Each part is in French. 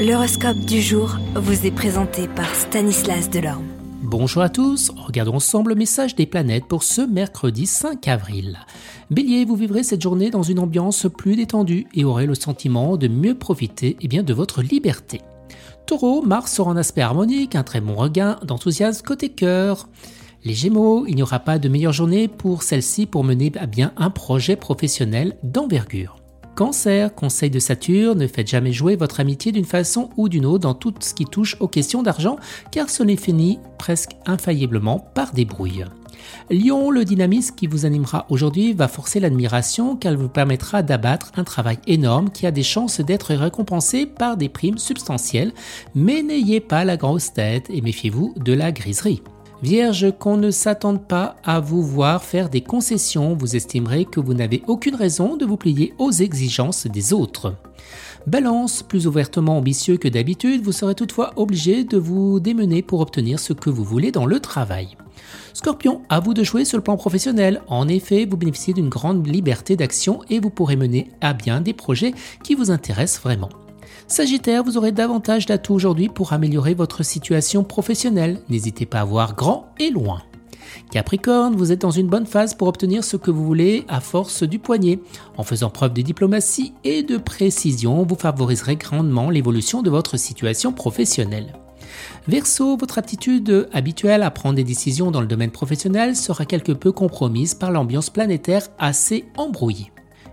L'horoscope du jour vous est présenté par Stanislas Delorme. Bonjour à tous, regardons ensemble le message des planètes pour ce mercredi 5 avril. Bélier, vous vivrez cette journée dans une ambiance plus détendue et aurez le sentiment de mieux profiter eh bien, de votre liberté. Taureau, Mars sera en aspect harmonique, un très bon regain d'enthousiasme côté cœur. Les Gémeaux, il n'y aura pas de meilleure journée pour celle-ci pour mener à bien un projet professionnel d'envergure. Cancer, conseil de Saturne, ne faites jamais jouer votre amitié d'une façon ou d'une autre dans tout ce qui touche aux questions d'argent, car ce n'est fini presque infailliblement par des brouilles. Lion, le dynamisme qui vous animera aujourd'hui va forcer l'admiration car il vous permettra d'abattre un travail énorme qui a des chances d'être récompensé par des primes substantielles, mais n'ayez pas la grosse tête et méfiez-vous de la griserie. Vierge, qu'on ne s'attende pas à vous voir faire des concessions, vous estimerez que vous n'avez aucune raison de vous plier aux exigences des autres. Balance, plus ouvertement ambitieux que d'habitude, vous serez toutefois obligé de vous démener pour obtenir ce que vous voulez dans le travail. Scorpion, à vous de jouer sur le plan professionnel. En effet, vous bénéficiez d'une grande liberté d'action et vous pourrez mener à bien des projets qui vous intéressent vraiment. Sagittaire, vous aurez davantage d'atouts aujourd'hui pour améliorer votre situation professionnelle. N'hésitez pas à voir grand et loin. Capricorne, vous êtes dans une bonne phase pour obtenir ce que vous voulez à force du poignet. En faisant preuve de diplomatie et de précision, vous favoriserez grandement l'évolution de votre situation professionnelle. Verseau, votre aptitude habituelle à prendre des décisions dans le domaine professionnel sera quelque peu compromise par l'ambiance planétaire assez embrouillée.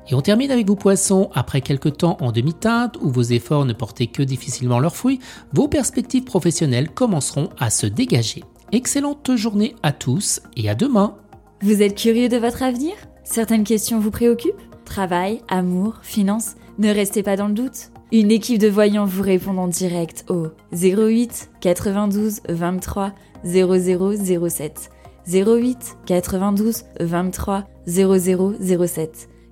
Et on termine avec vous poissons, après quelques temps en demi-teinte où vos efforts ne portaient que difficilement leurs fruits, vos perspectives professionnelles commenceront à se dégager. Excellente journée à tous et à demain. Vous êtes curieux de votre avenir? Certaines questions vous préoccupent? Travail, amour, finances? Ne restez pas dans le doute. Une équipe de voyants vous répond en direct au 08 92 23 0007. 08 92 23 0007.